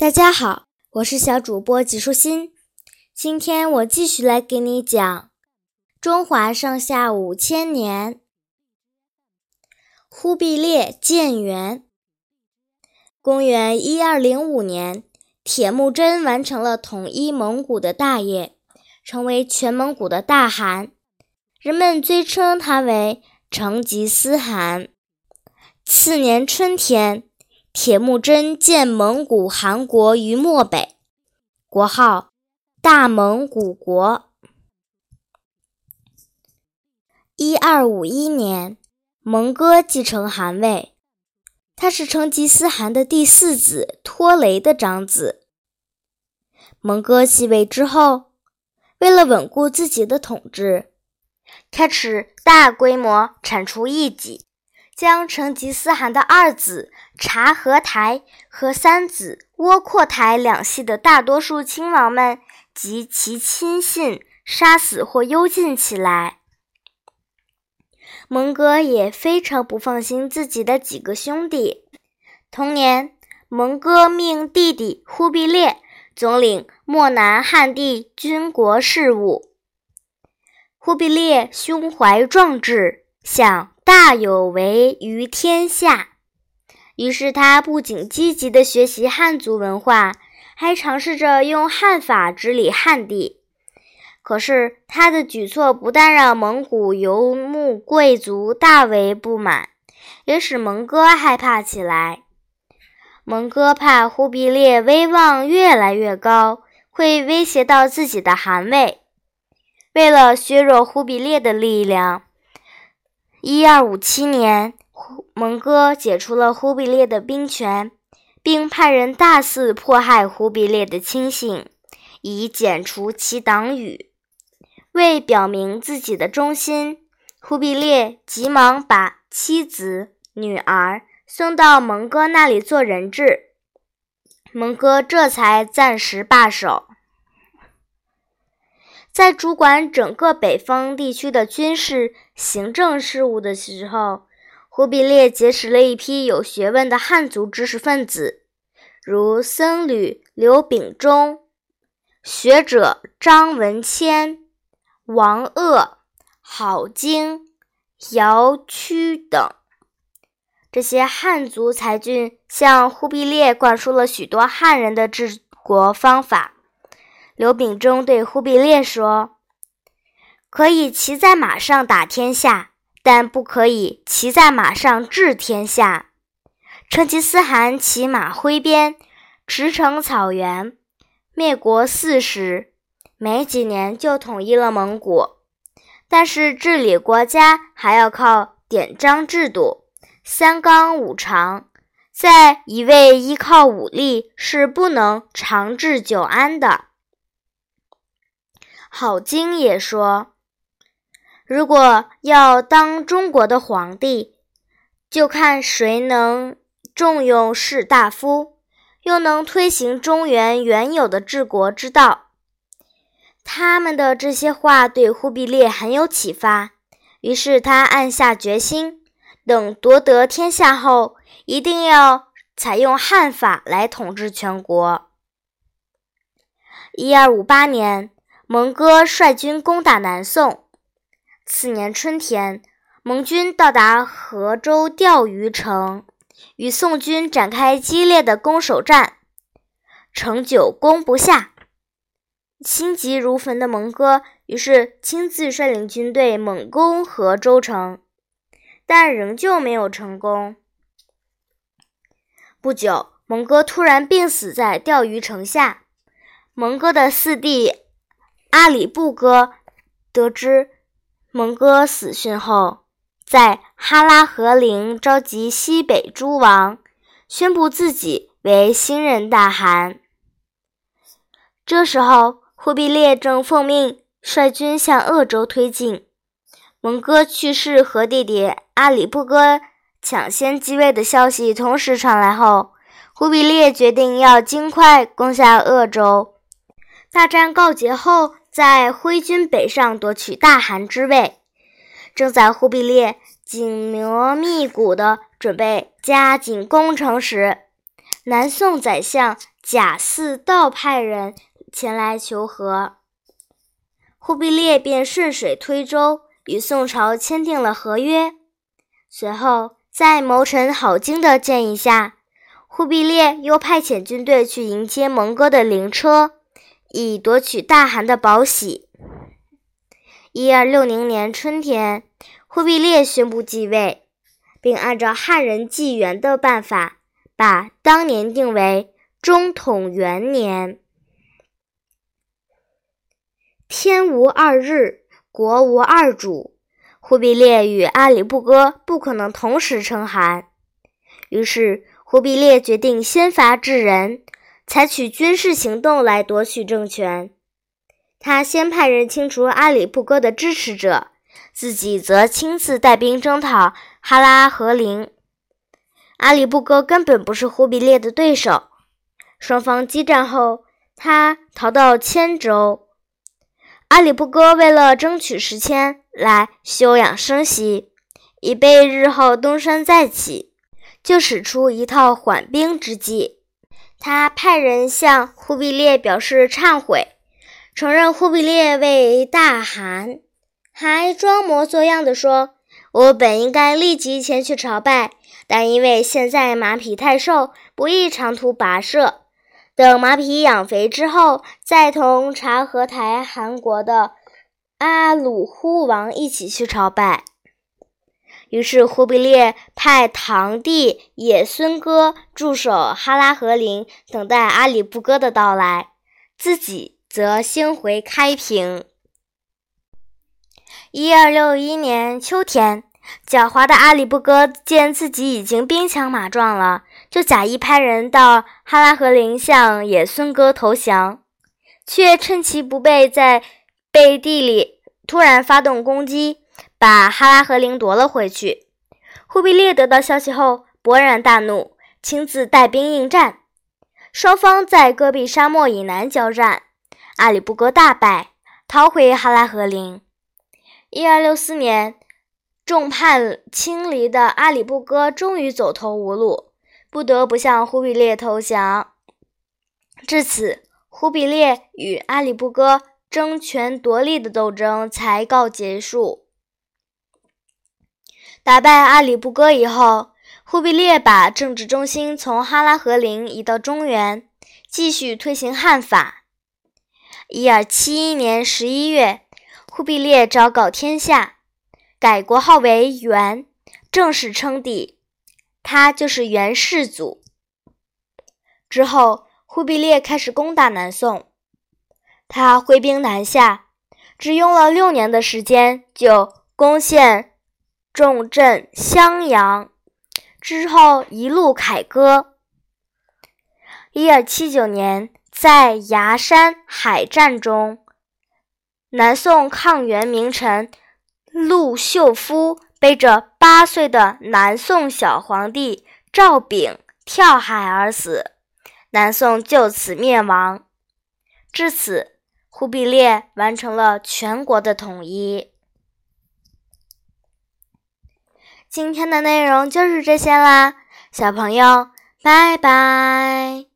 大家好，我是小主播吉舒心。今天我继续来给你讲中华上下五千年。忽必烈建元。公元一二零五年，铁木真完成了统一蒙古的大业，成为全蒙古的大汗，人们尊称他为成吉思汗。次年春天。铁木真建蒙古汗国于漠北，国号大蒙古国。一二五一年，蒙哥继承汗位，他是成吉思汗的第四子拖雷的长子。蒙哥继位之后，为了稳固自己的统治，开始大规模铲除异己。将成吉思汗的二子察合台和三子窝阔台两系的大多数亲王们及其亲信杀死或幽禁起来。蒙哥也非常不放心自己的几个兄弟。同年，蒙哥命弟弟忽必烈总领漠南汉地军国事务。忽必烈胸怀壮志，想。大有为于天下，于是他不仅积极地学习汉族文化，还尝试着用汉法治理汉地。可是他的举措不但让蒙古游牧贵族大为不满，也使蒙哥害怕起来。蒙哥怕忽必烈威望越来越高，会威胁到自己的汗位。为了削弱忽必烈的力量。一二五七年，蒙哥解除了忽必烈的兵权，并派人大肆迫害忽必烈的亲信，以剪除其党羽。为表明自己的忠心，忽必烈急忙把妻子、女儿送到蒙哥那里做人质，蒙哥这才暂时罢手。在主管整个北方地区的军事、行政事务的时候，忽必烈结识了一批有学问的汉族知识分子，如僧侣刘秉忠、学者张文谦、王鄂、郝经、姚屈等。这些汉族才俊向忽必烈灌输了许多汉人的治国方法。刘秉忠对忽必烈说：“可以骑在马上打天下，但不可以骑在马上治天下。”成吉思汗骑马挥鞭，驰骋草原，灭国四十，没几年就统一了蒙古。但是治理国家还要靠典章制度、三纲五常，在一味依靠武力是不能长治久安的。郝经也说：“如果要当中国的皇帝，就看谁能重用士大夫，又能推行中原原有的治国之道。”他们的这些话对忽必烈很有启发，于是他暗下决心：等夺得天下后，一定要采用汉法来统治全国。一二五八年。蒙哥率军攻打南宋。次年春天，蒙军到达河州钓鱼城，与宋军展开激烈的攻守战，城久攻不下。心急如焚的蒙哥于是亲自率领军队猛攻河州城，但仍旧没有成功。不久，蒙哥突然病死在钓鱼城下。蒙哥的四弟。阿里不哥得知蒙哥死讯后，在哈拉和林召集西北诸王，宣布自己为新任大汗。这时候，忽必烈正奉命率军向鄂州推进。蒙哥去世和弟弟阿里不哥抢先继位的消息同时传来后，忽必烈决定要尽快攻下鄂州。大战告捷后。在挥军北上夺取大汗之位，正在忽必烈紧锣密鼓地准备加紧攻城时，南宋宰相贾似道派人前来求和，忽必烈便顺水推舟，与宋朝签订了合约。随后，在谋臣郝经的建议下，忽必烈又派遣军队去迎接蒙哥的灵车，以夺取大汗的宝玺。一二六零年春天，忽必烈宣布继位，并按照汉人纪元的办法，把当年定为中统元年。天无二日，国无二主。忽必烈与阿里不哥不可能同时称汗，于是忽必烈决定先发制人，采取军事行动来夺取政权。他先派人清除阿里不哥的支持者，自己则亲自带兵征讨哈拉和林。阿里不哥根本不是忽必烈的对手，双方激战后，他逃到千州。阿里不哥为了争取时间来休养生息，以备日后东山再起，就使出一套缓兵之计。他派人向忽必烈表示忏悔，承认忽必烈为大汗，还装模作样的说：“我本应该立即前去朝拜，但因为现在马匹太瘦，不宜长途跋涉。”等马匹养肥之后，再同察合台汗国的阿鲁忽王一起去朝拜。于是，忽必烈派堂弟也孙哥驻守哈拉和林，等待阿里不哥的到来，自己则先回开平。一二六一年秋天。狡猾的阿里不哥见自己已经兵强马壮了，就假意派人到哈拉和林向野孙哥投降，却趁其不备，在背地里突然发动攻击，把哈拉和林夺了回去。忽必烈得到消息后，勃然大怒，亲自带兵应战。双方在戈壁沙漠以南交战，阿里不哥大败，逃回哈拉和林。一二六四年。众叛亲离的阿里不哥终于走投无路，不得不向忽必烈投降。至此，忽必烈与阿里不哥争权夺利的斗争才告结束。打败阿里不哥以后，忽必烈把政治中心从哈拉和林移到中原，继续推行汉法。一二七一年十一月，忽必烈昭告天下。改国号为元，正式称帝，他就是元世祖。之后，忽必烈开始攻打南宋，他挥兵南下，只用了六年的时间就攻陷重镇襄阳，之后一路凯歌。一二七九年，在崖山海战中，南宋抗元名臣。陆秀夫背着八岁的南宋小皇帝赵昺跳海而死，南宋就此灭亡。至此，忽必烈完成了全国的统一。今天的内容就是这些啦，小朋友，拜拜。